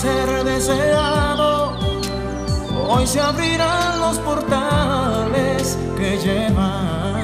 Ser deseado, hoy se abrirán los portales que llevan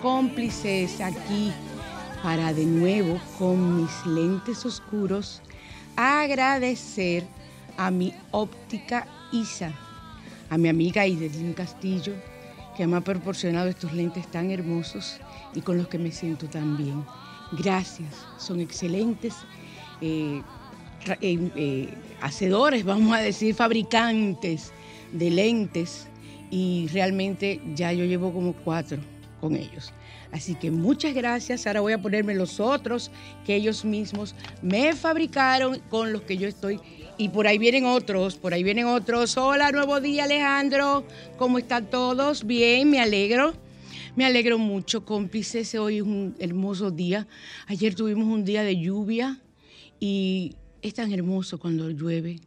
cómplices aquí para de nuevo con mis lentes oscuros agradecer a mi óptica Isa, a mi amiga Idelín Castillo, que me ha proporcionado estos lentes tan hermosos y con los que me siento tan bien. Gracias, son excelentes eh, eh, eh, hacedores, vamos a decir, fabricantes de lentes y realmente ya yo llevo como cuatro con ellos. Así que muchas gracias. Ahora voy a ponerme los otros que ellos mismos me fabricaron con los que yo estoy. Y por ahí vienen otros, por ahí vienen otros. Hola, nuevo día Alejandro. ¿Cómo están todos? Bien, me alegro. Me alegro mucho, cómplices. Hoy es un hermoso día. Ayer tuvimos un día de lluvia y es tan hermoso cuando llueve,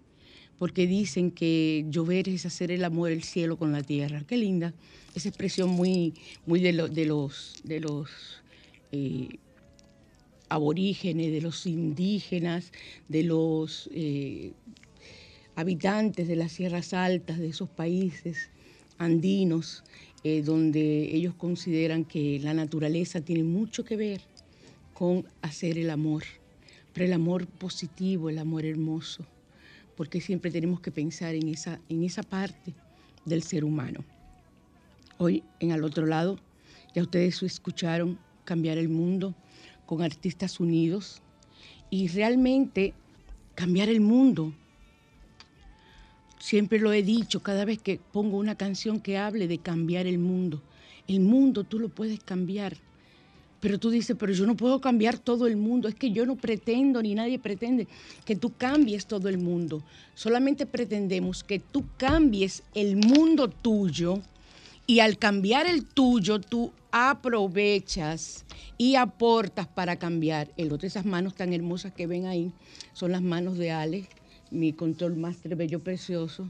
porque dicen que llover es hacer el amor del cielo con la tierra. Qué linda esa expresión muy, muy de, de los, de los eh, aborígenes, de los indígenas, de los eh, habitantes de las sierras altas de esos países andinos, eh, donde ellos consideran que la naturaleza tiene mucho que ver con hacer el amor, pero el amor positivo, el amor hermoso, porque siempre tenemos que pensar en esa, en esa parte del ser humano. Hoy en Al Otro Lado, ya ustedes escucharon Cambiar el Mundo con Artistas Unidos y realmente cambiar el mundo. Siempre lo he dicho cada vez que pongo una canción que hable de cambiar el mundo. El mundo tú lo puedes cambiar Pero tú dices, pero yo no puedo cambiar todo el mundo. Es que yo no pretendo, ni nadie pretende que tú cambies todo el mundo. Solamente pretendemos que tú cambies el mundo tuyo y al cambiar el tuyo, tú aprovechas y aportas para cambiar el otro. Esas manos tan hermosas que ven ahí son las manos de Ale, mi control master bello precioso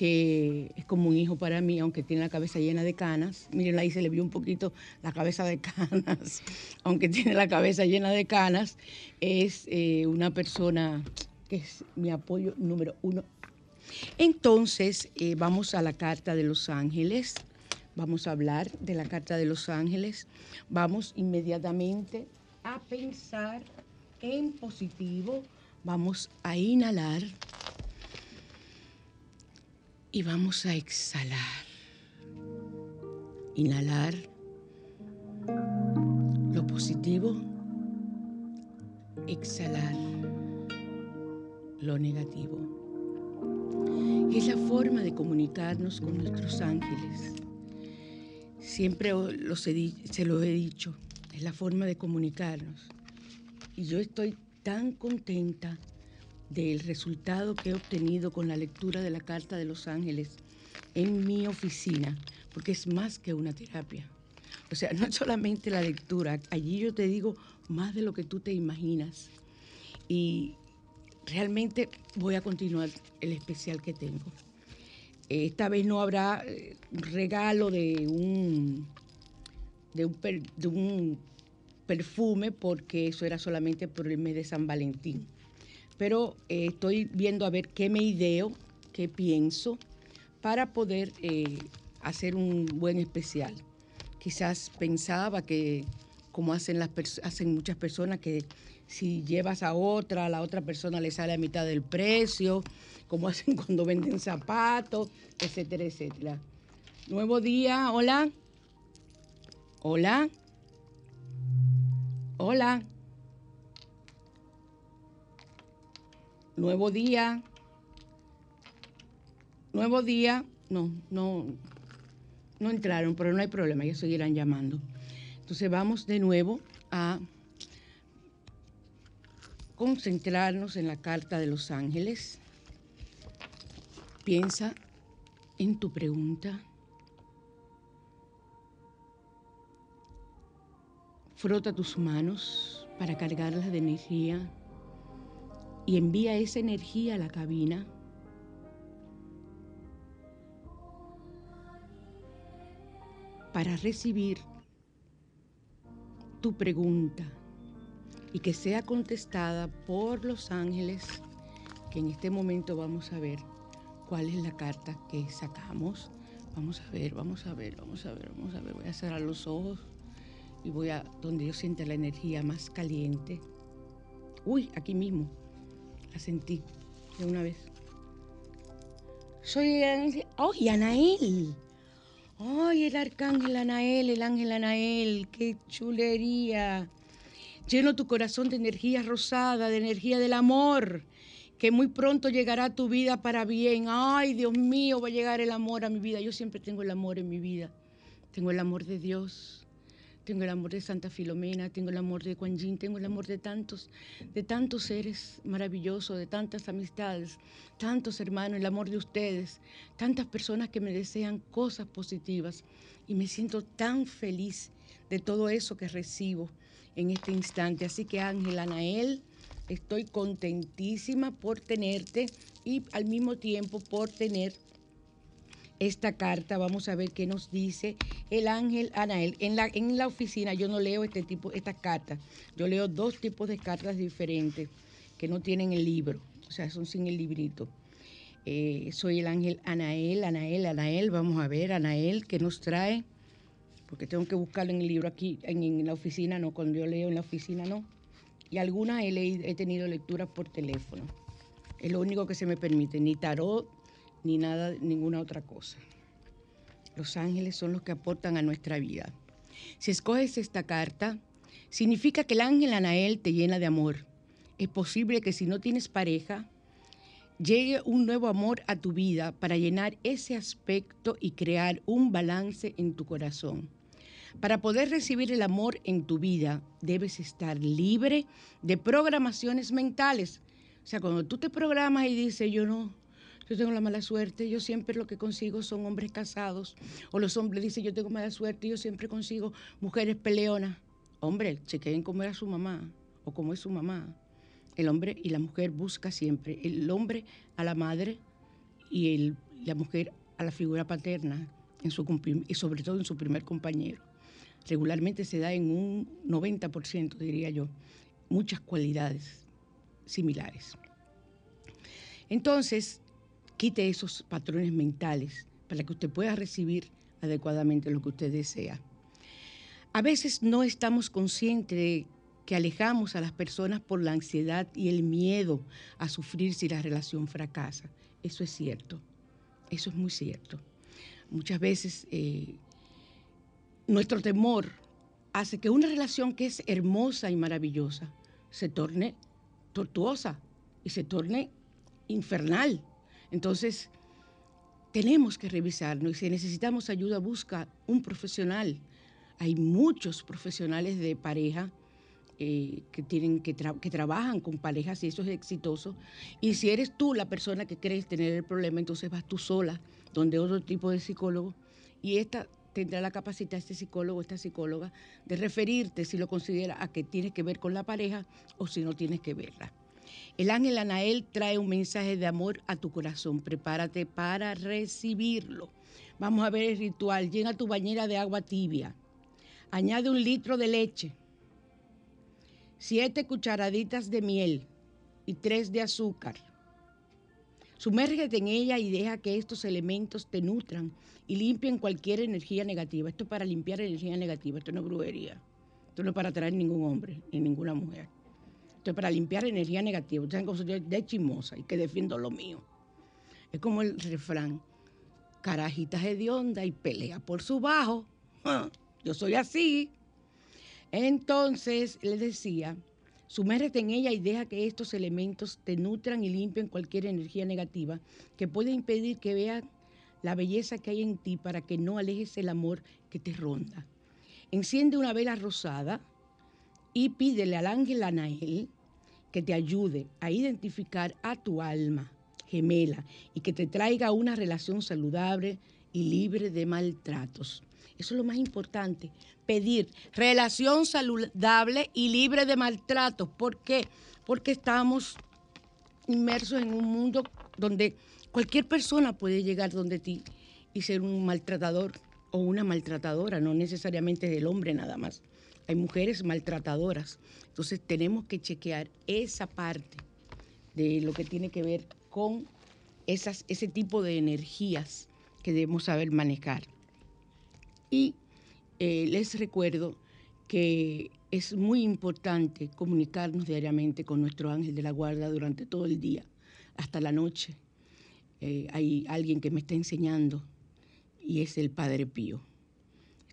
que es como un hijo para mí, aunque tiene la cabeza llena de canas. Miren, ahí se le vio un poquito la cabeza de canas, aunque tiene la cabeza llena de canas. Es eh, una persona que es mi apoyo número uno. Entonces, eh, vamos a la Carta de los Ángeles. Vamos a hablar de la Carta de los Ángeles. Vamos inmediatamente a pensar en positivo. Vamos a inhalar y vamos a exhalar. Inhalar lo positivo, exhalar lo negativo. Es la forma de comunicarnos con nuestros ángeles. Siempre se lo he dicho, es la forma de comunicarnos. Y yo estoy tan contenta del resultado que he obtenido con la lectura de la Carta de los Ángeles en mi oficina, porque es más que una terapia. O sea, no es solamente la lectura, allí yo te digo más de lo que tú te imaginas. Y realmente voy a continuar el especial que tengo. Esta vez no habrá eh, regalo de un, de un, de un perfume porque eso era solamente por el mes de San Valentín pero eh, estoy viendo a ver qué me ideo, qué pienso, para poder eh, hacer un buen especial. Quizás pensaba que, como hacen, las hacen muchas personas, que si llevas a otra, a la otra persona le sale a mitad del precio, como hacen cuando venden zapatos, etcétera, etcétera. Nuevo día, hola. Hola. Hola. Nuevo día. Nuevo día. No, no, no entraron, pero no hay problema, ya seguirán llamando. Entonces vamos de nuevo a concentrarnos en la carta de los ángeles. Piensa en tu pregunta. Frota tus manos para cargarlas de energía y envía esa energía a la cabina. para recibir tu pregunta y que sea contestada por los ángeles, que en este momento vamos a ver cuál es la carta que sacamos. Vamos a ver, vamos a ver, vamos a ver, vamos a ver. Voy a cerrar los ojos y voy a donde yo sienta la energía más caliente. Uy, aquí mismo. La sentí de una vez. Soy ¡Ay, Anael! ¡Ay, el arcángel Anael, el ángel Anael! ¡Qué chulería! Lleno tu corazón de energía rosada, de energía del amor, que muy pronto llegará a tu vida para bien. ¡Ay, Dios mío, va a llegar el amor a mi vida! Yo siempre tengo el amor en mi vida. Tengo el amor de Dios tengo el amor de Santa Filomena, tengo el amor de Kuan Yin, tengo el amor de tantos, de tantos seres maravillosos, de tantas amistades, tantos hermanos, el amor de ustedes, tantas personas que me desean cosas positivas y me siento tan feliz de todo eso que recibo en este instante. Así que Ángel Anael, estoy contentísima por tenerte y al mismo tiempo por tener esta carta. Vamos a ver qué nos dice el ángel Anael. En la, en la oficina yo no leo este tipo, estas cartas. Yo leo dos tipos de cartas diferentes que no tienen el libro, o sea, son sin el librito. Eh, soy el ángel Anael, Anael, Anael. Vamos a ver, Anael, ¿qué nos trae? Porque tengo que buscarlo en el libro aquí, en, la oficina no, cuando yo leo en la oficina no. Y algunas he, he tenido lecturas por teléfono. Es lo único que se me permite, ni tarot, ni nada, ninguna otra cosa. Los ángeles son los que aportan a nuestra vida. Si escoges esta carta, significa que el ángel Anael te llena de amor. Es posible que si no tienes pareja, llegue un nuevo amor a tu vida para llenar ese aspecto y crear un balance en tu corazón. Para poder recibir el amor en tu vida, debes estar libre de programaciones mentales. O sea, cuando tú te programas y dices, yo no, yo tengo la mala suerte, yo siempre lo que consigo son hombres casados, o los hombres dicen, yo tengo mala suerte, yo siempre consigo mujeres peleonas. Hombre, chequeen cómo era su mamá o cómo es su mamá. El hombre y la mujer busca siempre, el hombre a la madre y el, la mujer a la figura paterna, en su, y sobre todo en su primer compañero. Regularmente se da en un 90%, diría yo, muchas cualidades similares. Entonces, quite esos patrones mentales para que usted pueda recibir adecuadamente lo que usted desea. A veces no estamos conscientes de que alejamos a las personas por la ansiedad y el miedo a sufrir si la relación fracasa. Eso es cierto, eso es muy cierto. Muchas veces eh, nuestro temor hace que una relación que es hermosa y maravillosa se torne tortuosa y se torne infernal. Entonces, tenemos que revisarnos y si necesitamos ayuda, busca un profesional. Hay muchos profesionales de pareja eh, que, tienen, que, que, trabajan con parejas y eso es exitoso. Y si eres tú la persona que crees tener el problema, entonces vas tú sola, donde otro tipo de psicólogo, y esta tendrá la capacidad, este psicólogo, esta psicóloga, de referirte si lo considera a que tiene que ver con la pareja o si no tienes que verla. El ángel Anael trae un mensaje de amor a tu corazón. Prepárate para recibirlo. Vamos a ver el ritual. Llena tu bañera de agua tibia. Añade un litro de leche, siete cucharaditas de miel y tres de azúcar. Sumérgete en ella y deja que estos elementos te nutran y limpien cualquier energía negativa. Esto es para limpiar energía negativa, esto no es brujería. Esto no es para atraer ningún hombre ni ninguna mujer. Esto es para limpiar energía negativa. Ustedes que de chismosa y que defiendo lo mío. Es como el refrán, carajitas hedionda y pelea por su bajo. Yo soy así. Entonces le decía, sumérgete en ella y deja que estos elementos te nutran y limpien cualquier energía negativa que puede impedir que veas la belleza que hay en ti para que no alejes el amor que te ronda. Enciende una vela rosada y pídele al ángel Anael que te ayude a identificar a tu alma gemela y que te traiga una relación saludable y libre de maltratos. Eso es lo más importante, pedir relación saludable y libre de maltratos. ¿Por qué? Porque estamos inmersos en un mundo donde cualquier persona puede llegar donde ti y ser un maltratador o una maltratadora, no necesariamente del hombre nada más hay mujeres maltratadoras. Entonces tenemos que chequear esa parte de lo que tiene que ver con esas, ese tipo de energías que debemos saber manejar. Y eh, les recuerdo que es muy importante comunicarnos diariamente con nuestro ángel de la guarda durante todo el día, hasta la noche. Eh, hay alguien que me está enseñando y es el Padre Pío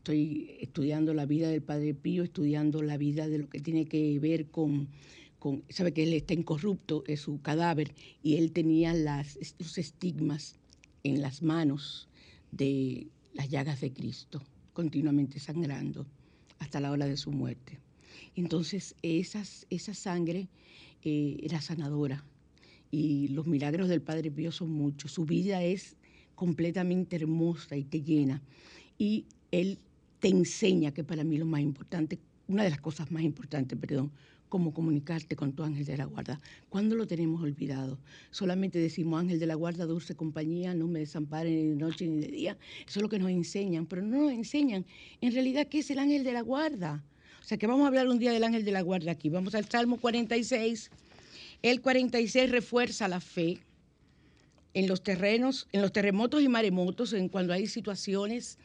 estoy estudiando la vida del Padre Pío, estudiando la vida de lo que tiene que ver con, sabe que él está incorrupto, es su cadáver, y él tenía las, los estigmas en las manos de las llagas de Cristo, continuamente sangrando hasta la hora de su muerte. Entonces, esas, esa sangre eh, era sanadora y los milagros del Padre Pío son muchos. Su vida es completamente hermosa y te llena. Y él te enseña, que para mí lo más importante, una de las cosas más importantes, perdón, cómo comunicarte con tu ángel de la guarda. ¿Cuándo lo tenemos olvidado? Solamente decimos ángel de la guarda, dulce compañía, no me desamparen ni de noche ni de día. Eso es lo que nos enseñan, pero no nos enseñan en realidad qué es el ángel de la guarda. O sea que vamos a hablar un día del ángel de la guarda aquí. Vamos al Salmo 46. El 46 refuerza la fe en los terrenos, en los terremotos y maremotos, en cuando hay situaciones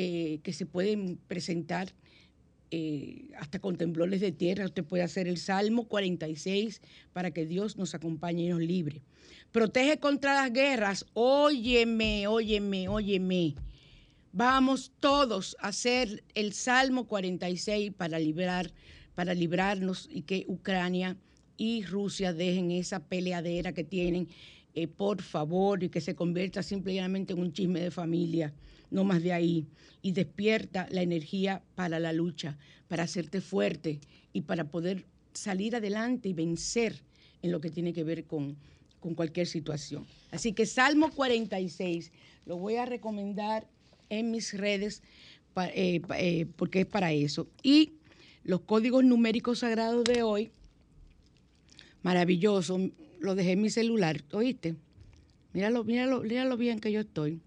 eh, que se pueden presentar eh, hasta con temblores de tierra. Usted puede hacer el Salmo 46 para que Dios nos acompañe y nos libre. Protege contra las guerras. Óyeme, óyeme, óyeme. Vamos todos a hacer el Salmo 46 para librar, para librarnos y que Ucrania y Rusia dejen esa peleadera que tienen, eh, por favor, y que se convierta simplemente en un chisme de familia no más de ahí, y despierta la energía para la lucha, para hacerte fuerte y para poder salir adelante y vencer en lo que tiene que ver con, con cualquier situación. Así que Salmo 46 lo voy a recomendar en mis redes eh, eh, porque es para eso. Y los códigos numéricos sagrados de hoy, maravilloso, lo dejé en mi celular, ¿oíste? Míralo, míralo, míralo bien que yo estoy.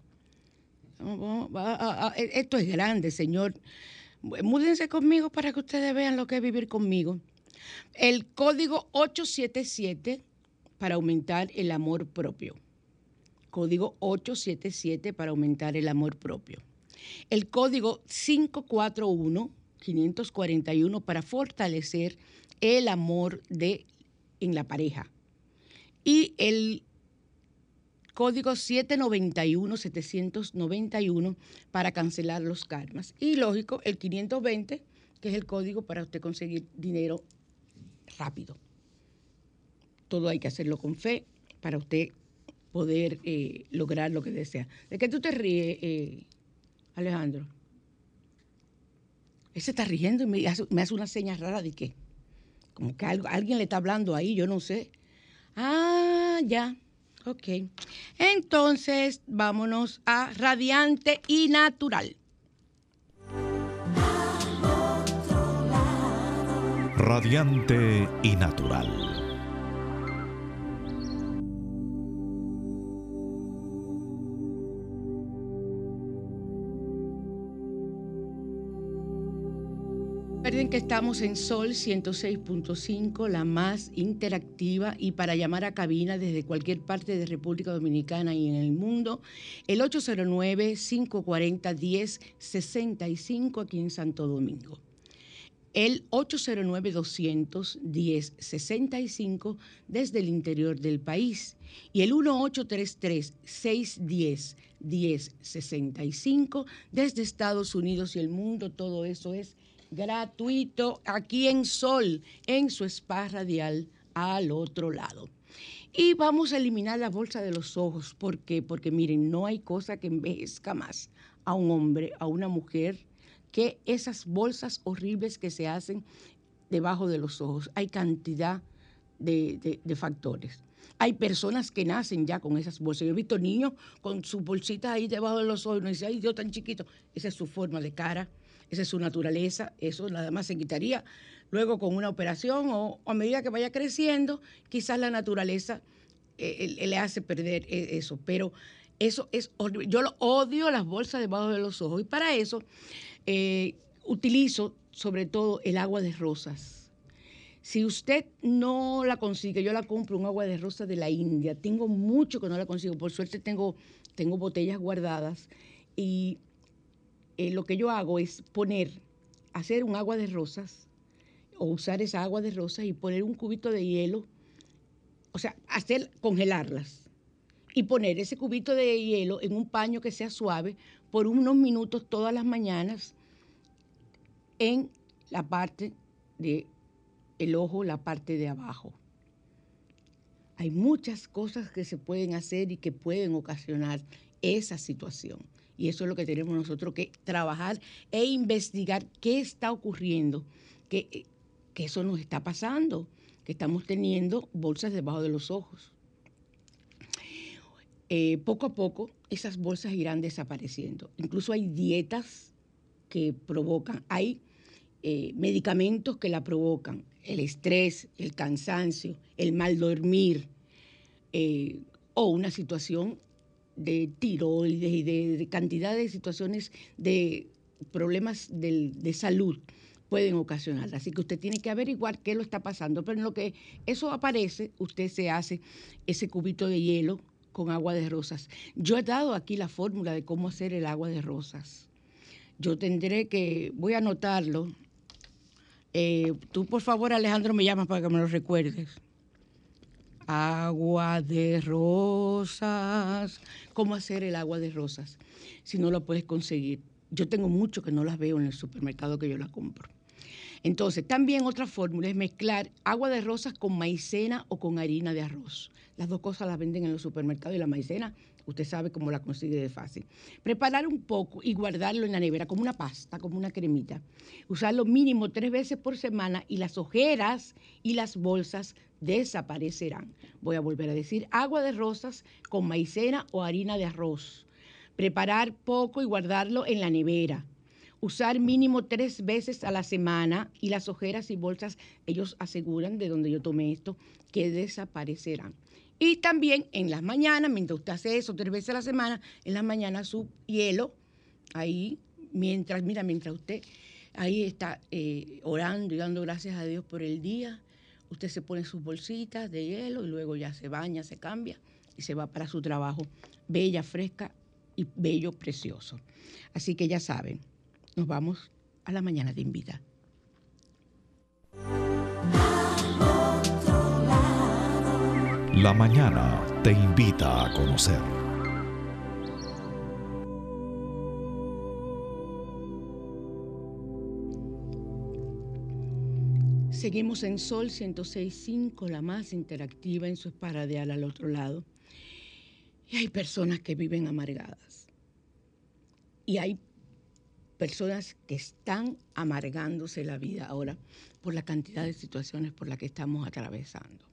Esto es grande, Señor. Múdense conmigo para que ustedes vean lo que es vivir conmigo. El código 877 para aumentar el amor propio. Código 877 para aumentar el amor propio. El código 541 541 para fortalecer el amor de en la pareja. Y el código 791-791 para cancelar los karmas. Y lógico, el 520, que es el código para usted conseguir dinero rápido. Todo hay que hacerlo con fe para usted poder eh, lograr lo que desea. ¿De qué tú te ríes, eh, Alejandro? Él se está riendo y me hace, una señal rara de qué. Como que alguien le está hablando ahí, yo no sé. Ah, ya. Ok. Entonces, vámonos a radiante y natural. Radiante y natural. Que estamos en Sol 106.5, la más interactiva, y para llamar a cabina desde cualquier parte de República Dominicana y en el mundo, el 809-540-1065 aquí en Santo Domingo. El 809-210-65 desde el interior del país y el 1833-610-1065 desde Estados Unidos y el mundo. Todo eso es gratuito aquí en Sol, en su spa radial al otro lado. Y vamos a eliminar la bolsa de los ojos. ¿Por qué? Porque miren, no hay cosa que envejezca más a un hombre, a una mujer, que esas bolsas horribles que se hacen debajo de los ojos. Hay cantidad de, factores. Hay personas que nacen ya con esas bolsas. Yo he visto niños con sus bolsitas ahí debajo de los ojos y no dice, ay Dios tan chiquito. Esa es su forma de cara esa es su naturaleza, eso nada más se quitaría luego con una operación o, a medida que vaya creciendo, quizás la naturaleza eh, le hace perder eh, eso. Pero eso es Yo lo odio las bolsas debajo de los ojos y para eso eh, utilizo sobre todo el agua de rosas. Si usted no la consigue, yo la compro un agua de rosas de la India. Tengo mucho que no la consigo. Por suerte tengo, tengo botellas guardadas y eh, lo que yo hago es poner, hacer un agua de rosas o usar esa agua de rosas y poner un cubito de hielo, o sea, hacer congelarlas y poner ese cubito de hielo en un paño que sea suave por unos minutos todas las mañanas en la parte de el ojo, la parte de abajo. Hay muchas cosas que se pueden hacer y que pueden ocasionar esa situación. Y eso es lo que tenemos nosotros que trabajar e investigar qué está ocurriendo, que, eso nos está pasando, que estamos teniendo bolsas debajo de los ojos. Eh, poco a poco esas bolsas irán desapareciendo. Incluso hay dietas que provocan, hay eh, medicamentos que la provocan, el estrés, el cansancio, el mal dormir eh, o una situación de tiroides y de, cantidad de situaciones de problemas de, salud pueden ocasionar. Así que usted tiene que averiguar qué lo está pasando. Pero en lo que eso aparece, usted se hace ese cubito de hielo con agua de rosas. Yo he dado aquí la fórmula de cómo hacer el agua de rosas. Yo tendré que, voy a anotarlo. Eh, tú, por favor, Alejandro, me llamas para que me lo recuerdes agua de rosas. ¿Cómo hacer el agua de rosas si no lo puedes conseguir? Yo tengo mucho que no las veo en el supermercado que yo las compro. Entonces, también otra fórmula es mezclar agua de rosas con maicena o con harina de arroz. Las dos cosas las venden en los supermercados y la maicena Usted sabe cómo la consigue de fácil. Preparar un poco y guardarlo en la nevera como una pasta, como una cremita. Usarlo mínimo tres veces por semana y las ojeras y las bolsas desaparecerán. Voy a volver a decir agua de rosas con maicena o harina de arroz. Preparar poco y guardarlo en la nevera. Usar mínimo tres veces a la semana y las ojeras y bolsas, ellos aseguran de donde yo tomé esto, que desaparecerán. Y también en las mañanas, mientras usted hace eso tres veces a la semana, en las mañanas su hielo, ahí, mientras, mira, mientras usted ahí está eh, orando y dando gracias a Dios por el día, usted se pone sus bolsitas de hielo y luego ya se baña, se cambia y se va para su trabajo, bella, fresca y bello, precioso. Así que ya saben, nos vamos a la mañana de invita. La mañana te invita a conocer. Seguimos en Sol 106.5, la más interactiva en su esparadeal al otro lado. Y hay personas que viven amargadas. Y hay personas que están amargándose la vida ahora por la cantidad de situaciones por las que estamos atravesando.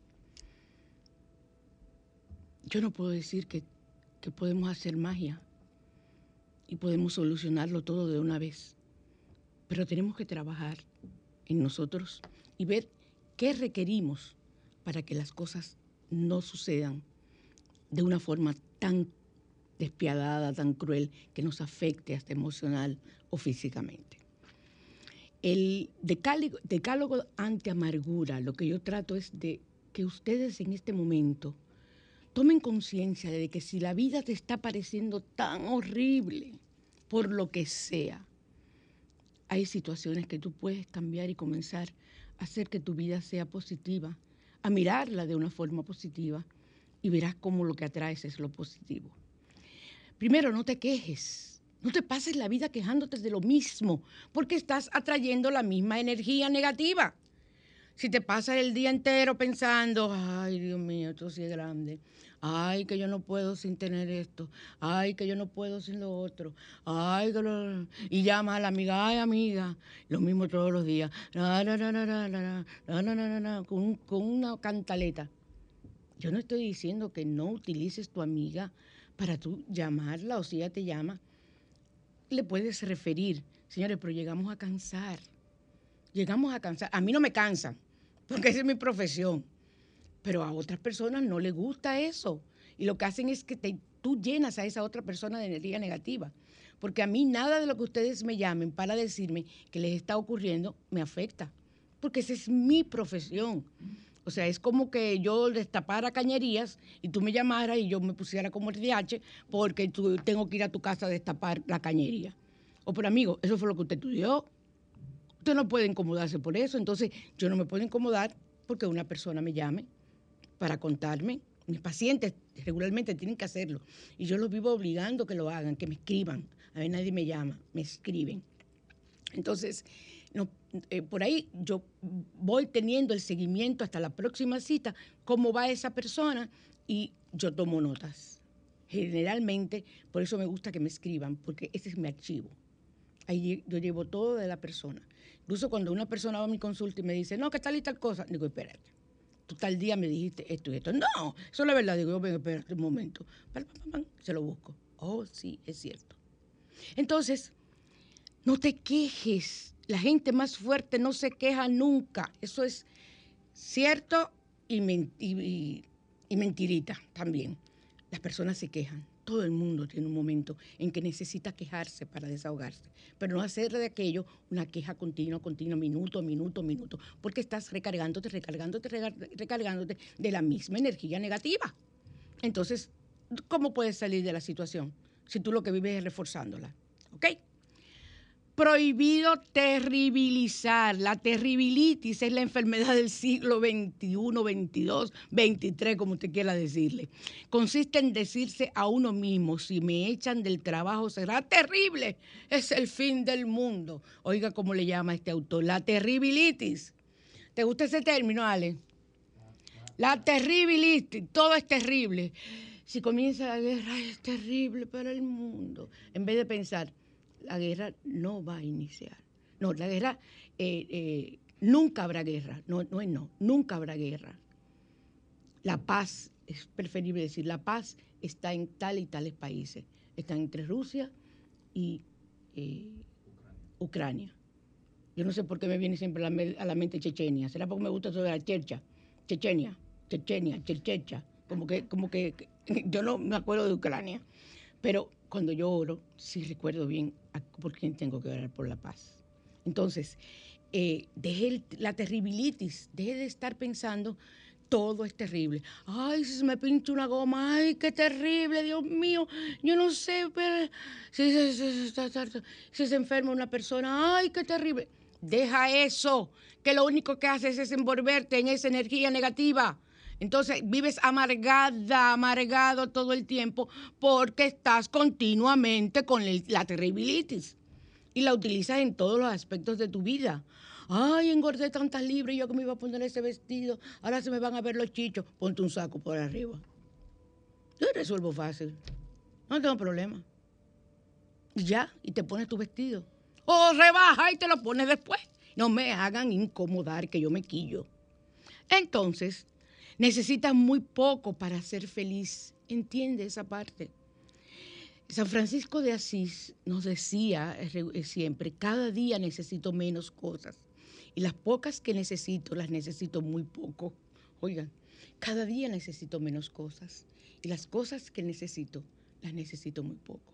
Yo no puedo decir que, podemos hacer magia y podemos solucionarlo todo de una vez, pero tenemos que trabajar en nosotros y ver qué requerimos para que las cosas no sucedan de una forma tan despiadada, tan cruel, que nos afecte hasta emocional o físicamente. El decálogo, ante amargura, lo que yo trato es de que ustedes en este momento tomen conciencia de que si la vida te está pareciendo tan horrible, por lo que sea, hay situaciones que tú puedes cambiar y comenzar a hacer que tu vida sea positiva, a mirarla de una forma positiva y verás cómo lo que atraes es lo positivo. Primero, no te quejes, no te pases la vida quejándote de lo mismo, porque estás atrayendo la misma energía negativa. Si te pasas el día entero pensando, ay Dios mío, esto sí es grande, ay que yo no puedo sin tener esto, ay que yo no puedo sin lo otro, ay que lo... y llama a la amiga, ay amiga, lo mismo todos los días, con una cantaleta. Yo no estoy diciendo que no utilices tu amiga para tú llamarla o si ella te llama, le puedes referir, señores, pero llegamos a cansar, llegamos a cansar, a mí no me cansan, porque esa es mi profesión pero a otras personas no les gusta eso. Y lo que hacen es que tú llenas a esa otra persona de energía negativa. Porque a mí nada de lo que ustedes me llamen para decirme que les está ocurriendo me afecta. Porque esa es mi profesión. O sea, es como que yo destapara cañerías y tú me llamaras y yo me pusiera como el DH porque tengo que ir a tu casa a destapar la cañería. O por amigo, eso fue lo que usted estudió. Usted no puede incomodarse por eso. Entonces, yo no me puedo incomodar porque una persona me llame para contarme. Mis pacientes regularmente tienen que hacerlo. Y yo los vivo obligando que lo hagan, que me escriban. A ver, nadie me llama, me escriben. Entonces, eh, por ahí yo voy teniendo el seguimiento hasta la próxima cita, cómo va esa persona y yo tomo notas. Generalmente, por eso me gusta que me escriban, porque ese es mi archivo. Ahí yo llevo todo de la persona. Incluso cuando una persona va a mi consulta y me dice, no, que tal y tal cosa, digo, espérate tú tal día me dijiste esto y esto. No, eso es la verdad. Digo, ven, espérate un momento. Se lo busco. Oh, sí, es cierto. Entonces, no te quejes. La gente más fuerte no se queja nunca. Eso es cierto y, mentirita también. Las personas se quejan. Todo el mundo tiene un momento en que necesita quejarse para desahogarse, pero no hacer de aquello una queja continua, continua, minuto, minuto, minuto, porque estás recargándote, recargándote, recargándote de la misma energía negativa. Entonces, ¿cómo puedes salir de la situación si tú lo que vives es reforzándola? ¿Ok? Prohibido terribilizar. La terribilitis es la enfermedad del siglo XXI, XXII, XXIII, como usted quiera decirle. Consiste en decirse a uno mismo, si me echan del trabajo será terrible, es el fin del mundo. Oiga cómo le llama este autor, la terribilitis. ¿Te gusta ese término, Ale? La terribilitis, todo es terrible si comienza la guerra es terrible para el mundo, en vez de pensar, la guerra no va a iniciar. No, la guerra, eh, eh, nunca habrá guerra, no, no es no, nunca habrá guerra. La paz, es preferible decir, la paz está en tal y tales países. Está entre Rusia y eh, Ucrania. Yo no sé por qué me viene siempre a la, mente Chechenia. ¿Será porque me gusta sobre la chercha? Chechenia, Chechenia, Chechecha. Como que, como que, yo no me acuerdo de Ucrania. Pero cuando yo oro, sí recuerdo bien por quién tengo que orar por la paz. Entonces, eh, deje la terribilitis, deje de estar pensando todo es terrible. Ay, si se me pincha una goma, ay, qué terrible, Dios mío. Yo no sé, pero si, se enferma una persona, ay, qué terrible. Deja eso, que lo único que haces es envolverte en esa energía negativa. Entonces vives amargada, amargado todo el tiempo porque estás continuamente con la terribilitis y la utilizas en todos los aspectos de tu vida. Ay, engordé tantas libras, yo que me iba a poner ese vestido, ahora se me van a ver los chichos, ponte un saco por arriba. Yo resuelvo fácil, no tengo problema. Y ya, y te pones tu vestido. O rebaja y te lo pones después. No me hagan incomodar que yo me quillo. Entonces, necesitas muy poco para ser feliz. Entiende esa parte. San Francisco de Asís nos decía eh, siempre, cada día necesito menos cosas y las pocas que necesito, las necesito muy poco. Oigan, cada día necesito menos cosas. Y las cosas que necesito, las necesito muy poco.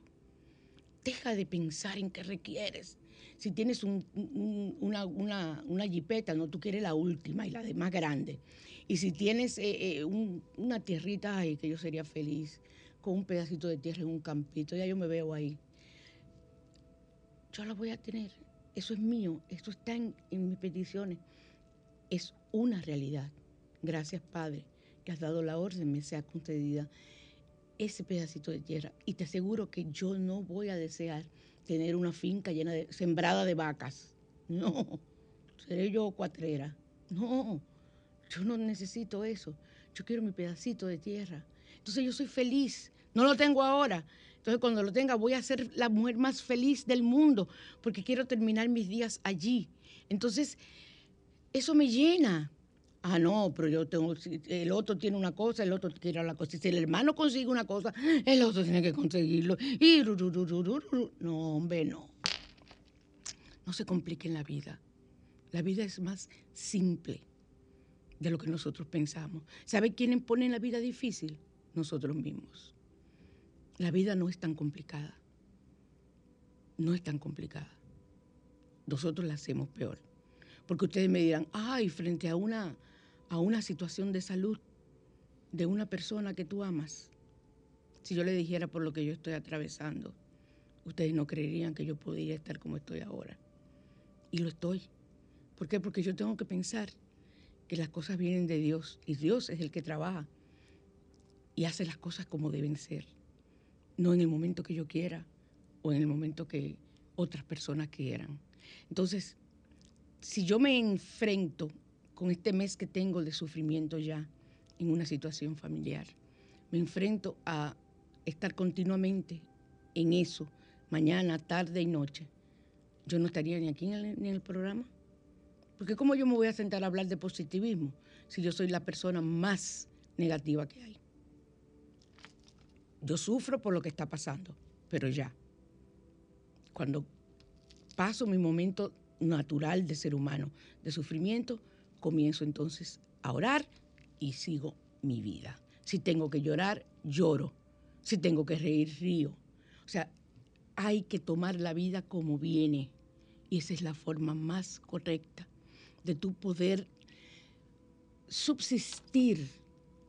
Deja de pensar en qué requieres. Si tienes una, una, jipeta, no, tú quieres la última y la de más grande. Y si tienes eh, eh, una tierrita, ay, que yo sería feliz con un pedacito de tierra en un campito, ya yo me veo ahí. Yo la voy a tener eso es mío, eso está en, mis peticiones. Es una realidad. Gracias, Padre, que has dado la orden, me sea concedida ese pedacito de tierra. Y te aseguro que yo no voy a desear tener una finca llena de, sembrada de vacas. No, seré yo cuatrera. No, yo no necesito eso. Yo quiero mi pedacito de tierra. Entonces yo soy feliz. No lo tengo ahora, entonces, cuando lo tenga, voy a ser la mujer más feliz del mundo, porque quiero terminar mis días allí. Entonces, eso me llena. Ah, no, pero yo tengo, el otro tiene una cosa, el otro quiere la cosa. Si el hermano consigue una cosa, el otro tiene que conseguirlo. Y no, hombre, no. No se complique en la vida. La vida es más simple de lo que nosotros pensamos. ¿Sabe quién pone la vida difícil? Nosotros mismos. La vida no es tan complicada. No es tan complicada. Nosotros la hacemos peor. Porque ustedes me dirán, ay, frente a una, a una situación de salud de una persona que tú amas, si yo le dijera por lo que yo estoy atravesando, ustedes no creerían que yo podría estar como estoy ahora. Y lo estoy. ¿Por qué? Porque yo tengo que pensar que las cosas vienen de Dios y Dios es el que trabaja y hace las cosas como deben ser no en el momento que yo quiera o en el momento que otras personas quieran. Entonces, si yo me enfrento con este mes que tengo de sufrimiento ya en una situación familiar, me enfrento a estar continuamente en eso, mañana, tarde y noche, yo no estaría ni aquí ni en el programa. Porque ¿cómo yo me voy a sentar a hablar de positivismo si yo soy la persona más negativa que hay? Yo sufro por lo que está pasando, pero ya. Cuando paso mi momento natural de ser humano, de sufrimiento, comienzo entonces a orar y sigo mi vida. Si tengo que llorar, lloro. Si tengo que reír, río. O sea, hay que tomar la vida como viene. Y esa es la forma más correcta de tu poder subsistir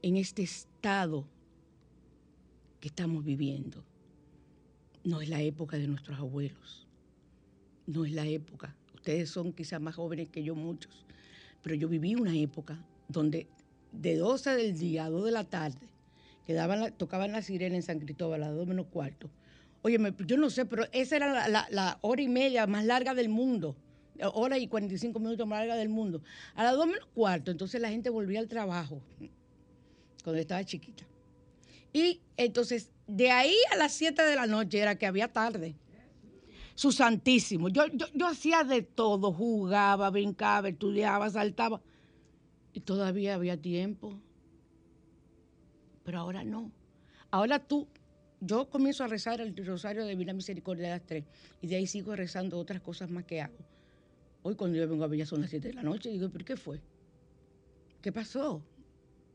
en este estado que estamos viviendo no es la época de nuestros abuelos, no es la época. Ustedes son quizás más jóvenes que yo muchos, pero yo viví una época donde de 12 del día a 2 de la tarde tocaban la sirena en San Cristóbal a las 2 menos cuarto. Oye, yo no sé, pero esa era la, la, hora y media más larga del mundo hora y 45 minutos más larga del mundo. A las 2 menos cuarto, entonces la gente volvía al trabajo, cuando estaba chiquita. Y entonces, de ahí a las 7 de la noche era que había tarde. Su santísimo. Yo, yo, yo hacía de todo, jugaba, brincaba, estudiaba, saltaba. Y todavía había tiempo. Pero ahora no. Ahora tú, yo comienzo a rezar el rosario de Divina Misericordia de las tres. Y de ahí sigo rezando otras cosas más que hago. Hoy cuando yo vengo a ya son las 7 de la noche, digo, ¿pero qué fue? ¿Qué pasó?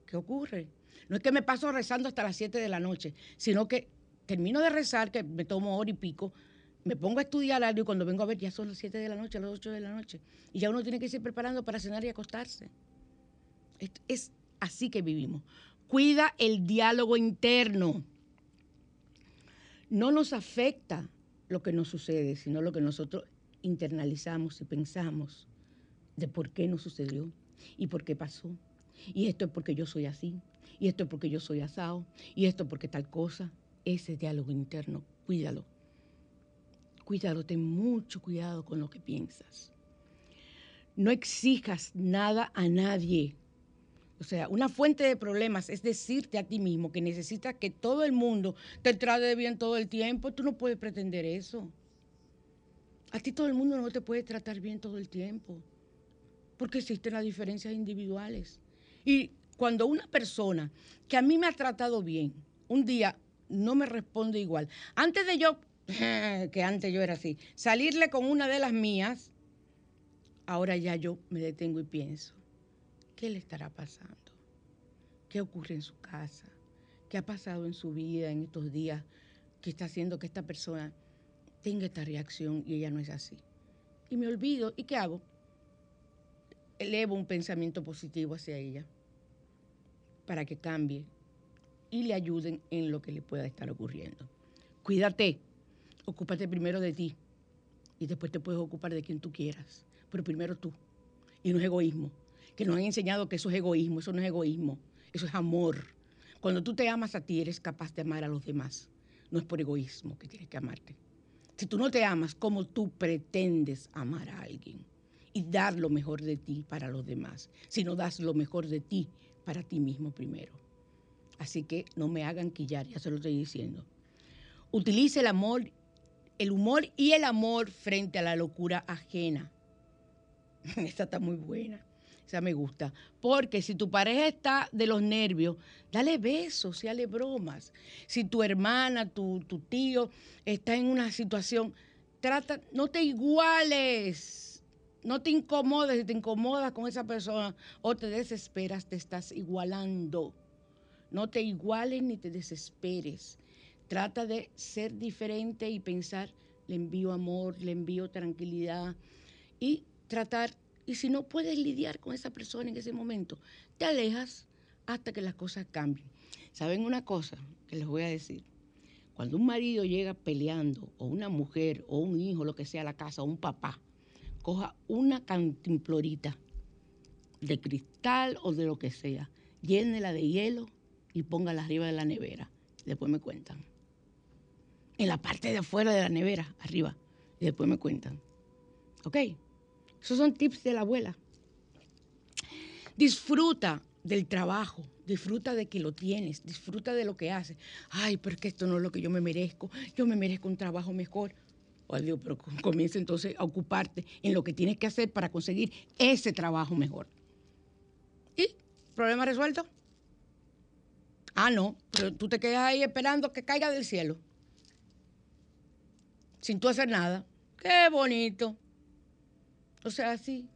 ¿Qué ocurre? No es que me paso rezando hasta las 7 de la noche, sino que termino de rezar, que me tomo hora y pico, me pongo a estudiar algo y cuando vengo a ver ya son las 7 de la noche, las 8 de la noche. Y ya uno tiene que ir preparando para cenar y acostarse. Es, es así que vivimos. Cuida el diálogo interno. No nos afecta lo que nos sucede, sino lo que nosotros internalizamos y pensamos de por qué nos sucedió y por qué pasó. Y esto es porque yo soy así, y esto es porque yo soy asado, y esto es porque tal cosa. Ese diálogo interno, cuídalo. Cuídalo, ten mucho cuidado con lo que piensas. No exijas nada a nadie. O sea, una fuente de problemas es decirte a ti mismo que necesitas que todo el mundo te trate bien todo el tiempo. Tú no puedes pretender eso. A ti todo el mundo no te puede tratar bien todo el tiempo, porque existen las diferencias individuales. Y cuando una persona que a mí me ha tratado bien, un día no me responde igual, antes de yo, que antes yo era así, salirle con una de las mías, ahora ya yo me detengo y pienso, ¿qué le estará pasando? ¿Qué ocurre en su casa? ¿Qué ha pasado en su vida en estos días que está haciendo que esta persona tenga esta reacción y ella no es así. Y me olvido, ¿y qué hago? Elevo un pensamiento positivo hacia ella para que cambie y le ayuden en lo que le pueda estar ocurriendo. Cuídate, ocúpate primero de ti y después te puedes ocupar de quien tú quieras, pero primero tú. Y no es egoísmo, que nos han enseñado que eso es egoísmo, eso no es egoísmo, eso es amor. Cuando tú te amas a ti, eres capaz de amar a los demás. No es por egoísmo que tienes que amarte. Si tú no te amas, ¿cómo tú pretendes amar a alguien? Y dar lo mejor de ti para los demás. Si no das lo mejor de ti para ti mismo primero. Así que no me hagan quillar, ya se lo estoy diciendo. Utilice el amor, el humor y el amor frente a la locura ajena. Esta está muy buena sea, me gusta. Porque si tu pareja está de los nervios, dale besos y dale bromas. Si tu hermana, tu, tu tío está en una situación, trata, no te iguales. No te incomodes, si te incomodas con esa persona o te desesperas, te estás igualando. No te iguales ni te desesperes. Trata de ser diferente y pensar, le envío amor, le envío tranquilidad y tratar y si no puedes lidiar con esa persona en ese momento, te alejas hasta que las cosas cambien. ¿Saben una cosa que les voy a decir? Cuando un marido llega peleando, o una mujer, o un hijo, lo que sea, a la casa, o un papá, coja una cantimplorita de cristal o de lo que sea, llénela de hielo y póngala arriba de la nevera. Después me cuentan. En la parte de afuera de la nevera, arriba. Y después me cuentan. ¿Ok? Esos son tips de la abuela. Disfruta del trabajo, disfruta de que lo tienes, disfruta de lo que haces. Ay, pero que esto no es lo que yo me merezco, yo me merezco un trabajo mejor. Oh, Dios, pero comienza entonces a ocuparte en lo que tienes que hacer para conseguir ese trabajo mejor. ¿Y? ¿Problema resuelto? Ah, no, pero tú te quedas ahí esperando que caiga del cielo. Sin tú hacer nada. Qué bonito. O sea, sí,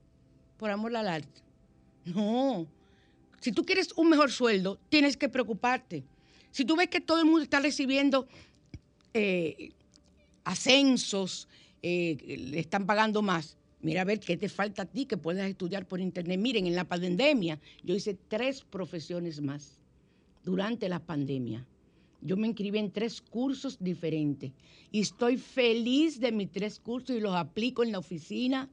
por amor al arte. No. Si tú quieres un mejor sueldo, tienes que preocuparte. Si tú ves que todo el mundo está recibiendo eh, ascensos, eh, le están pagando más, mira a ver qué te falta a ti que puedas estudiar por internet. Miren, en la pandemia yo hice tres profesiones más durante la pandemia. Yo me inscribí en tres cursos diferentes y estoy feliz de mis tres cursos y los aplico en la oficina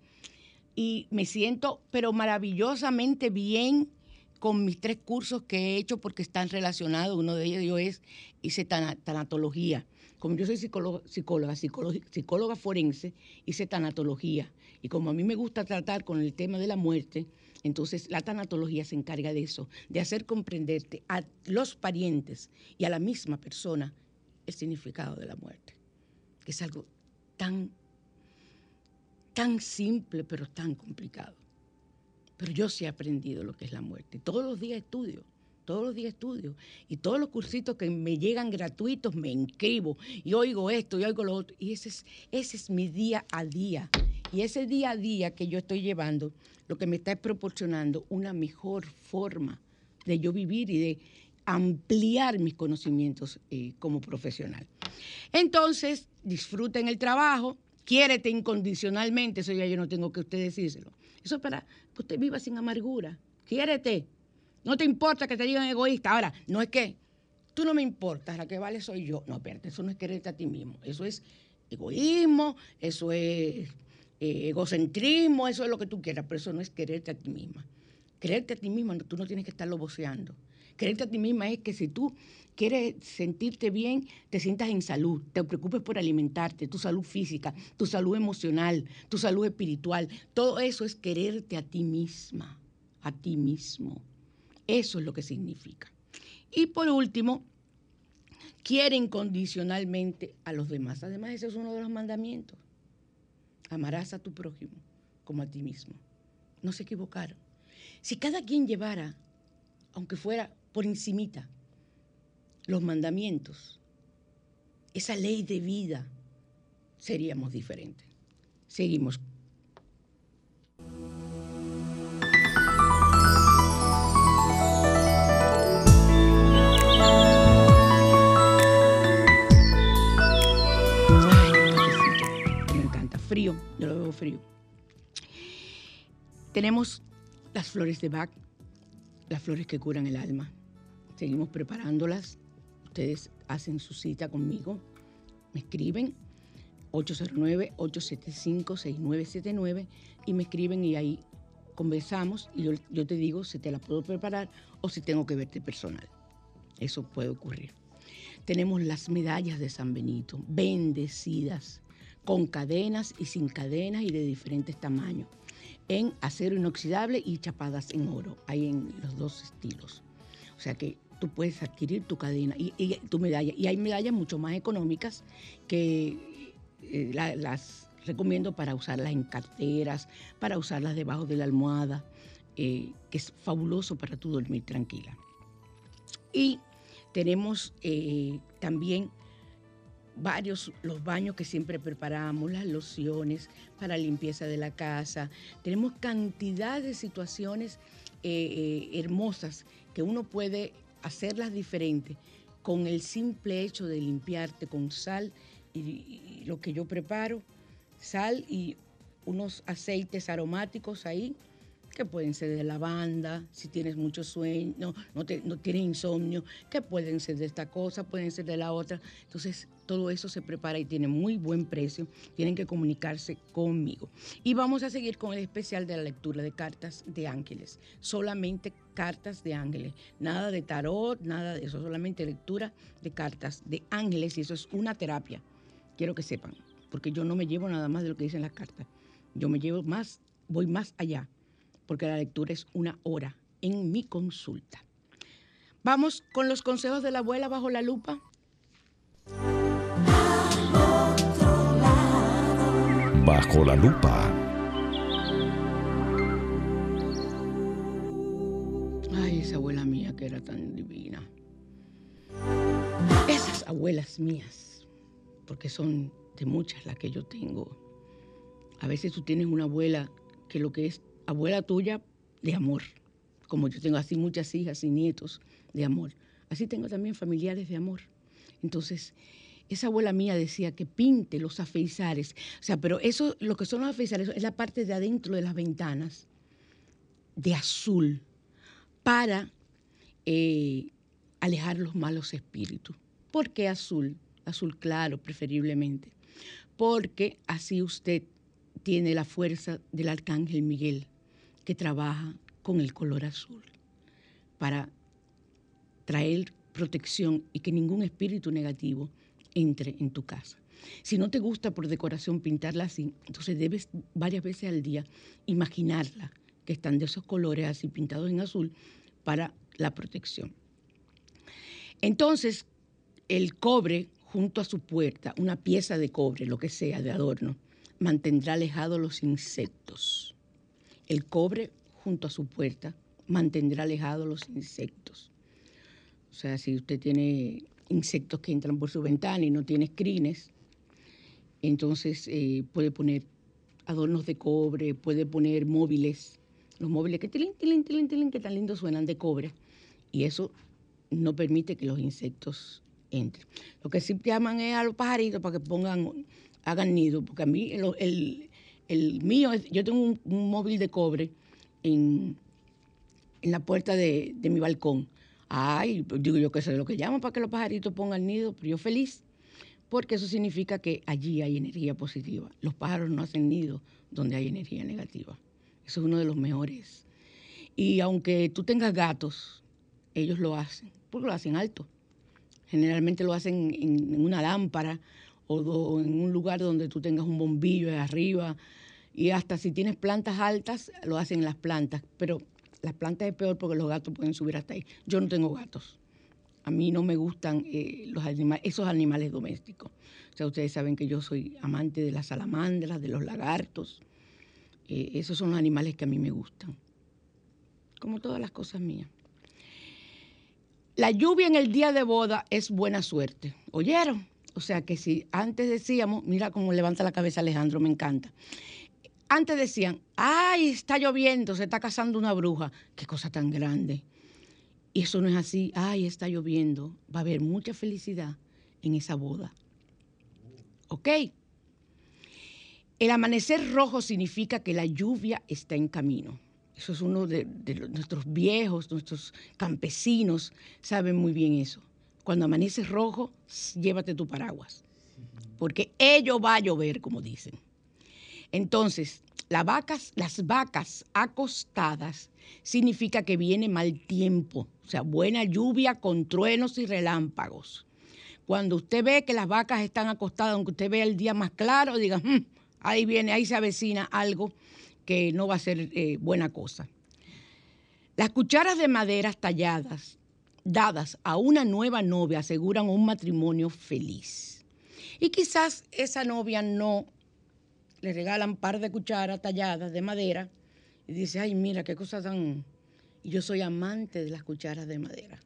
y me siento, pero maravillosamente bien con mis tres cursos que he hecho porque están relacionados. Uno de ellos es, hice tanatología. como yo soy psicóloga, psicóloga, psicóloga forense, hice tanatología. Y como a mí me gusta tratar con el tema de la muerte, entonces la tanatología se encarga de eso, de hacer comprenderte a los parientes y a la misma persona el significado de la muerte, que es algo tan, tan simple pero tan complicado. Pero yo sí he aprendido lo que es la muerte. Todos los días estudio todos los días estudio. Y todos los cursitos que me llegan gratuitos me inscribo. Y oigo esto y oigo lo otro. Y ese es, ese es mi día a día. Y ese día a día que yo estoy llevando, lo que me está proporcionando una mejor forma de yo vivir y de ampliar mis conocimientos eh, como profesional. Entonces, disfruten el trabajo, quiérete incondicionalmente, eso ya yo no tengo que usted decírselo. Eso es para que usted viva sin amargura. Quiérete. No te importa que te digan egoísta. Ahora, no es que tú no me importas, la que vale soy yo. No, espérate, eso no es quererte a ti mismo. Eso es egoísmo, eso es eh, egocentrismo, eso es lo que tú quieras, pero eso no es quererte a ti misma. Quererte a ti misma, tú no tienes que estarlo voceando. Quererte a ti misma es que si tú quieres sentirte bien, te sientas en salud, te preocupes por alimentarte, tu salud física, tu salud emocional, tu salud espiritual. Todo eso es quererte a ti misma, a ti mismo. Eso es lo que significa. Y por último, quiere incondicionalmente a los demás. Además, ese es uno de los mandamientos. Amarás a tu prójimo como a ti mismo. No se equivocaron. Si cada quien llevara, aunque fuera por encimita, los mandamientos, esa ley de vida, seríamos diferentes. Seguimos Tenemos las flores de Bach, las flores que curan el alma. Seguimos preparándolas. Ustedes hacen su cita conmigo, me escriben 809-875-6979 y me escriben y ahí conversamos y yo, te digo si te la puedo preparar o si tengo que verte personal. Eso puede ocurrir. Tenemos las medallas de San Benito, bendecidas con cadenas y sin cadenas y de diferentes tamaños, en acero inoxidable y chapadas en oro. Hay en los dos estilos. O sea que tú puedes adquirir tu cadena y, tu medalla. Y hay medallas mucho más económicas que eh, las recomiendo para usarlas en carteras, para usarlas debajo de la almohada, eh, que es fabuloso para tú dormir tranquila. Y tenemos eh, también varios los baños que siempre preparamos, las lociones para limpieza de la casa. Tenemos cantidad de situaciones eh, eh, hermosas que uno puede hacerlas diferentes con el simple hecho de limpiarte con sal y lo que yo preparo, sal y unos aceites aromáticos ahí que pueden ser de lavanda, si tienes mucho sueño, no, no, tienes insomnio, que pueden ser de esta cosa, pueden ser de la otra. Entonces, todo eso se prepara y tiene muy buen precio. Tienen que comunicarse conmigo. Y vamos a seguir con el especial de la lectura de cartas de ángeles. Solamente cartas de ángeles. Nada de tarot, nada de eso. Solamente lectura de cartas de ángeles. Y eso es una terapia. Quiero que sepan. Porque yo no me llevo nada más de lo que dicen las cartas. Yo me llevo más, voy más allá porque la lectura es una hora en mi consulta. Vamos con los consejos de la abuela bajo la lupa. Bajo la lupa. Ay, esa abuela mía que era tan divina. Esas abuelas mías, porque son de muchas las que yo tengo. A veces tú tienes una abuela que lo que es abuela tuya de amor, como yo tengo así muchas hijas y nietos de amor. Así tengo también familiares de amor. Entonces, esa abuela mía decía que pinte los afeizares. O sea, pero eso, lo que son los afeizares, es la parte de adentro de las ventanas, de azul, para eh, alejar los malos espíritus. ¿Por qué azul? Azul claro, preferiblemente. Porque así usted tiene la fuerza del arcángel Miguel que trabaja con el color azul para traer protección y que ningún espíritu negativo entre en tu casa. Si no te gusta por decoración pintarla así, entonces debes varias veces al día imaginarla, que están de esos colores así pintados en azul para la protección. Entonces, el cobre junto a su puerta, una pieza de cobre, lo que sea, de adorno, mantendrá alejados los insectos. El cobre junto a su puerta mantendrá alejados los insectos. O sea, si usted tiene insectos que entran por su ventana y no tiene screens, entonces eh, puede poner adornos de cobre, puede poner móviles, los móviles que tilín, tilín, tilín, tilín, que tan lindos suenan de cobre. Y eso no permite que los insectos entren. Lo que sí llaman es a los pajaritos para que pongan, hagan nido, porque a mí el, mío, yo tengo un, móvil de cobre en, la puerta de, de mi balcón. Ay, digo yo que sé lo que llaman para que los pajaritos pongan nido, pero yo feliz porque eso significa que allí hay energía positiva. Los pájaros no hacen nido donde hay energía negativa. Eso es uno de los mejores. Y aunque tú tengas gatos, ellos lo hacen, porque lo hacen alto. Generalmente lo hacen en, una lámpara o, en un lugar donde tú tengas un bombillo de arriba. Y hasta si tienes plantas altas, lo hacen en las plantas. Pero las plantas es peor porque los gatos pueden subir hasta ahí. Yo no tengo gatos a mí no me gustan eh, los animales, esos animales domésticos. O sea, ustedes saben que yo soy amante de las salamandras, de los lagartos. Eh, esos son los animales que a mí me gustan. Como todas las cosas mías. La lluvia en el día de boda es buena suerte. ¿Oyeron? O sea que si antes decíamos, mira cómo levanta la cabeza Alejandro, me encanta. Antes decían, ay, está lloviendo, se está casando una bruja. Qué cosa tan grande. Y eso no es así, ay, está lloviendo, va a haber mucha felicidad en esa boda. ¿Ok? El amanecer rojo significa que la lluvia está en camino. Eso es uno de, nuestros viejos, nuestros campesinos, saben muy bien eso. Cuando amanece rojo, llévate tu paraguas, porque ello va a llover, como dicen. Entonces, las vacas, acostadas significa que viene mal tiempo, o sea, buena lluvia con truenos y relámpagos. Cuando usted ve que las vacas están acostadas, aunque usted vea el día más claro, diga, hmm, ahí viene, ahí se avecina algo que no va a ser eh, buena cosa. Las cucharas de madera talladas, dadas a una nueva novia, aseguran un matrimonio feliz. Y quizás esa novia no le regalan par de cucharas talladas de madera y dice, ay, mira, qué cosa tan... Y yo soy amante de las cucharas de madera.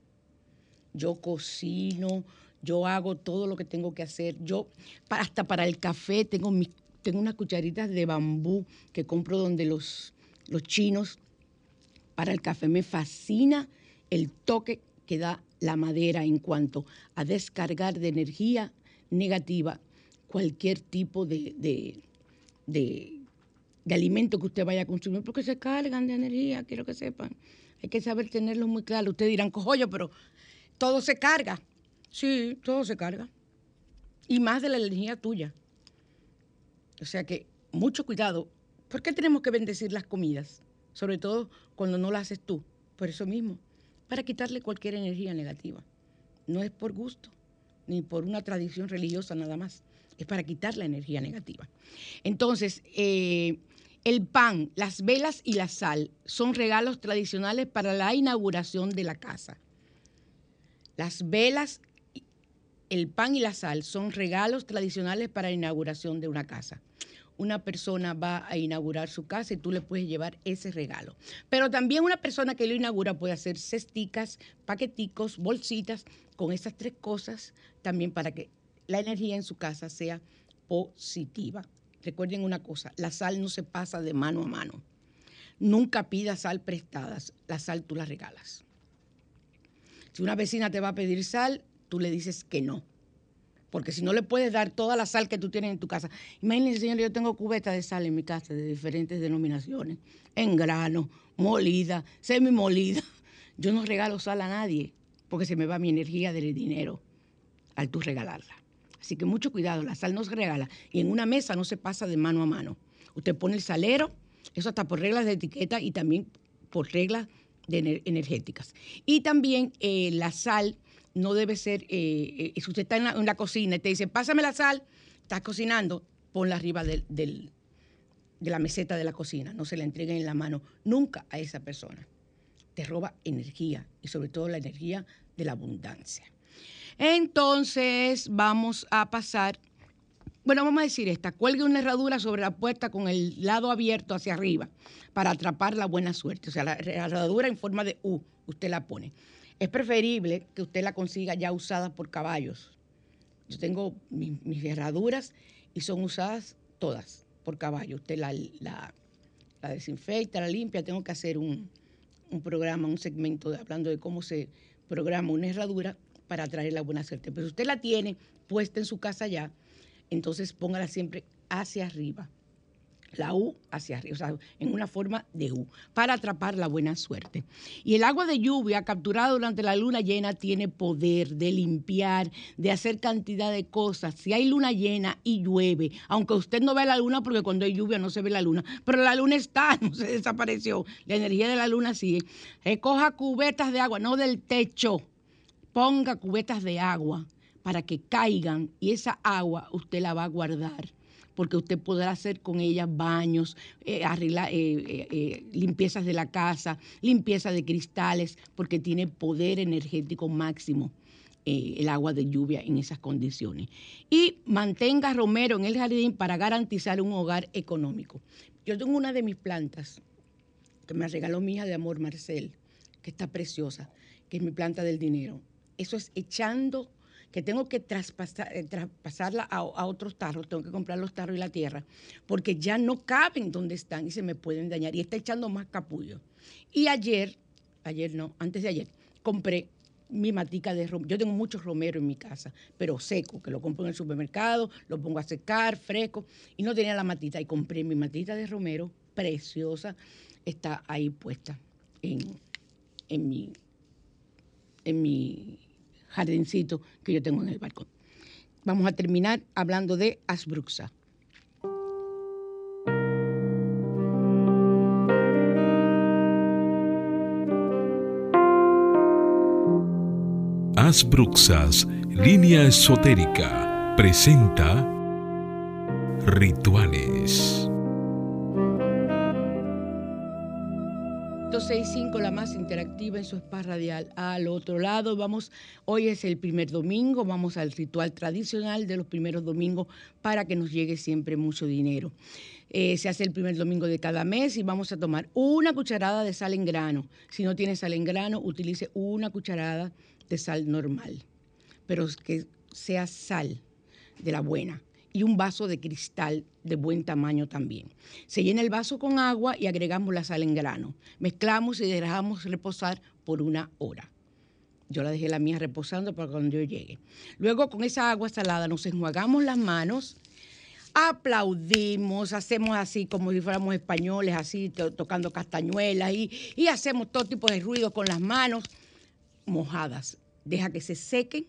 Yo cocino, yo hago todo lo que tengo que hacer. Yo, hasta para el café, tengo, mis, tengo unas cucharitas de bambú que compro donde los, los chinos. Para el café me fascina el toque que da la madera en cuanto a descargar de energía negativa cualquier tipo de, alimento que usted vaya a consumir, porque se cargan de energía, quiero que sepan. Hay que saber tenerlo muy claro. Ustedes dirán, cojollo, pero todo se carga. Sí, todo se carga. Y más de la energía tuya. O sea que mucho cuidado. ¿Por qué tenemos que bendecir las comidas? Sobre todo cuando no las haces tú. Por eso mismo. Para quitarle cualquier energía negativa. No es por gusto, ni por una tradición religiosa nada más es para quitar la energía negativa. Entonces, eh, el pan, las velas y la sal son regalos tradicionales para la inauguración de la casa. Las velas, el pan y la sal son regalos tradicionales para la inauguración de una casa. Una persona va a inaugurar su casa y tú le puedes llevar ese regalo. Pero también una persona que lo inaugura puede hacer cesticas, paqueticos, bolsitas con esas tres cosas también para que la energía en su casa sea positiva. Recuerden una cosa, la sal no se pasa de mano a mano. Nunca pidas sal prestadas, la sal tú la regalas. Si una vecina te va a pedir sal, tú le dices que no. Porque si no le puedes dar toda la sal que tú tienes en tu casa. Imagínense, señor, yo tengo cubetas de sal en mi casa de diferentes denominaciones. En grano, molida, semi molida. Yo no regalo sal a nadie porque se me va mi energía del dinero al tú regalarla. Así que mucho cuidado, la sal no se regala y en una mesa no se pasa de mano a mano. Usted pone el salero, eso está por reglas de etiqueta y también por reglas energéticas. Y también eh, la sal no debe ser, eh, eh, si usted está en la, cocina y te dice, pásame la sal, estás cocinando, ponla arriba de la meseta de la cocina, no se la entreguen en la mano nunca a esa persona. Te roba energía y sobre todo la energía de la abundancia. Entonces vamos a pasar, bueno, vamos a decir esta, cuelgue una herradura sobre la puerta con el lado abierto hacia arriba para atrapar la buena suerte. O sea, la herradura en forma de U, usted la pone. Es preferible que usted la consiga ya usada por caballos. Yo tengo mis, herraduras y son usadas todas por caballo. Usted la, la, desinfecta, la limpia. Tengo que hacer un, programa, un segmento hablando de cómo se programa una herradura para traer la buena suerte. Pero si usted la tiene puesta en su casa ya, entonces póngala siempre hacia arriba la U hacia arriba, o sea, en una forma de U, para atrapar la buena suerte. Y el agua de lluvia capturada durante la luna llena tiene poder de limpiar, de hacer cantidad de cosas. Si hay luna llena y llueve, aunque usted no ve la luna, porque cuando hay lluvia no se ve la luna, pero la luna está, no se desapareció, la energía de la luna sigue. Recoja cubetas de agua, no del techo, ponga cubetas de agua para que caigan y esa agua usted la va a guardar porque usted podrá hacer con ellas baños, eh, eh, eh, limpiezas de la casa, limpieza de cristales, porque tiene poder energético máximo. el agua de lluvia en esas condiciones. Y mantenga romero en el jardín para garantizar un hogar económico. Yo tengo una de mis plantas que me regaló mi hija de amor, Marcel, que está preciosa, que es mi planta del dinero. Eso es echando que tengo que eh, traspasarla a, otros tarros, tengo que comprar los tarros y la tierra, porque ya no caben donde están y se me pueden dañar. Y está echando más capullo. Y ayer, ayer no, antes de ayer, compré mi matica de romero. Yo tengo muchos romeros en mi casa, pero seco, que lo compro en el supermercado, lo pongo a secar, fresco, y no tenía la matita. Y compré mi matita de romero, preciosa, está ahí puesta en, en mi, en mi jardincito que yo tengo en el balcón. Vamos a terminar hablando de Asbruxa. Asbruxas, línea esotérica, presenta Rituales. 106.5, la más interactiva en su spa radial. Al otro lado, vamos, hoy es el primer domingo, vamos al ritual tradicional de los primeros domingos para que nos llegue siempre mucho dinero. Eh, se hace el primer domingo de cada mes y vamos a tomar una cucharada de sal en grano. Si no tiene sal en grano, utilice una cucharada de sal normal, pero que sea sal de la buena y un vaso de cristal de buen tamaño también. Se llena el vaso con agua y agregamos la sal en grano. Mezclamos y dejamos reposar por una hora. Yo la dejé la mía reposando para cuando yo llegue. Luego con esa agua salada nos enjuagamos las manos, aplaudimos, hacemos así como si fuéramos españoles, así tocando castañuelas y, y hacemos todo tipo de ruido con las manos mojadas. Deja que se sequen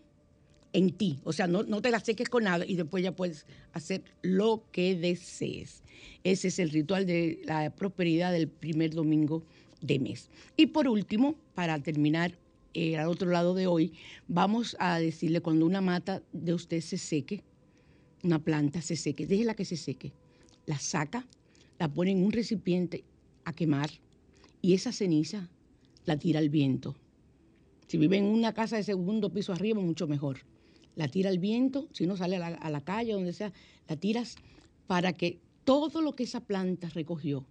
en ti. O sea, no, te la seques con nada y después ya puedes hacer lo que desees. Ese es el ritual de la prosperidad del primer domingo de mes. Y por último, para terminar eh, al otro lado de hoy, vamos a decirle cuando una mata de usted se seque, una planta se seque, déjela que se seque, la saca, la pone en un recipiente a quemar y esa ceniza la tira al viento. Si vive en una casa de segundo piso arriba, mucho mejor la tira al viento, si no sale a la, calle, donde sea, la tiras para que todo lo que esa planta recogió,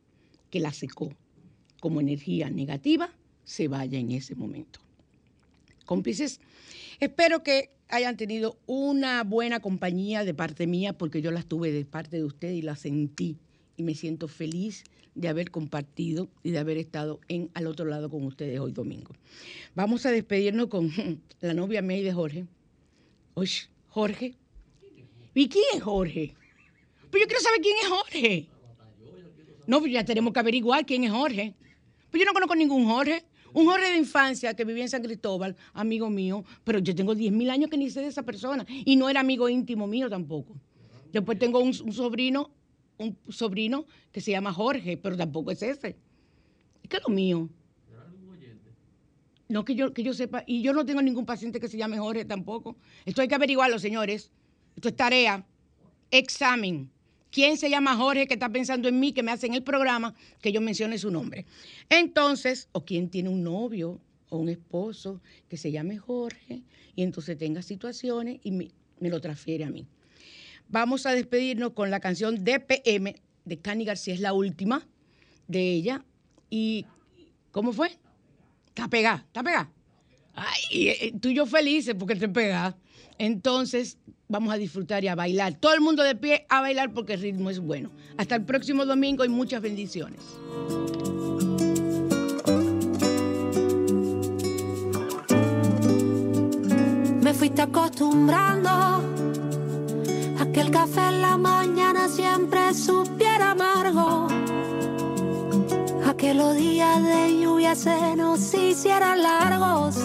que la secó como energía negativa, se vaya en ese momento. Cómplices, espero que hayan tenido una buena compañía de parte mía, porque yo las tuve de parte de usted y la sentí y me siento feliz de haber compartido y de haber estado en al otro lado con ustedes hoy domingo. Vamos a despedirnos con la novia May de Jorge, Oye, Jorge. ¿Y quién es Jorge? Pues yo quiero saber quién es Jorge. No, pues ya tenemos que averiguar quién es Jorge. Pues yo no conozco ningún Jorge. Un Jorge de infancia que vivía en San Cristóbal, amigo mío, pero yo tengo 10.000 años que ni sé de esa persona y no era amigo íntimo mío tampoco. Después tengo un, sobrino, un sobrino que se llama Jorge, pero tampoco es ese. ¿Qué es lo mío? No que yo, que yo sepa, y yo no tengo ningún paciente que se llame Jorge tampoco. Esto hay que averiguarlo, señores. Esto es tarea, examen. ¿Quién se llama Jorge que está pensando en mí, que me hace en el programa que yo mencione su nombre? Entonces, o quién tiene un novio o un esposo que se llame Jorge y entonces tenga situaciones y me, lo transfiere a mí. Vamos a despedirnos con la canción DPM de Cani García, es la última de ella. ¿Y cómo fue? Está pegada, está pegada. Ay, eh, tú y yo felices porque te pega. Entonces, vamos a disfrutar y a bailar. Todo el mundo de pie a bailar porque el ritmo es bueno. Hasta el próximo domingo y muchas bendiciones. Me fuiste acostumbrando a que el café en la mañana siempre supiera amargo. Que los días de lluvia se nos hicieran largos.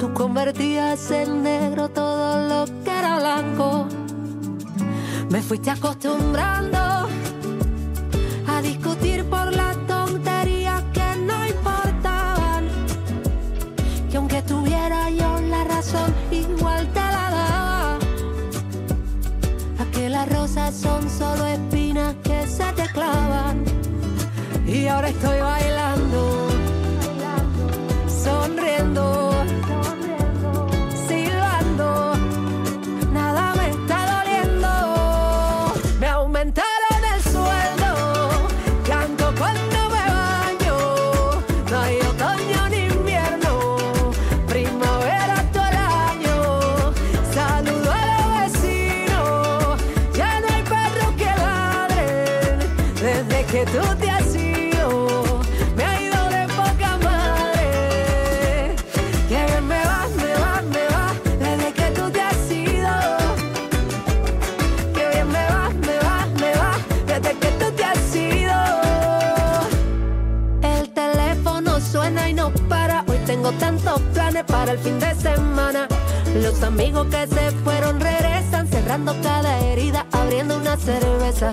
Tú convertías en negro todo lo que era blanco. Me fuiste acostumbrando a discutir por las tonterías que no importaban. Que aunque tuviera yo la razón, igual te la daba. A que las rosas son solo espinas que se te clavan. Y ahora estoy bailando, para el fin de semana. Los amigos que se fueron regresan, cerrando cada herida, abriendo una cerveza.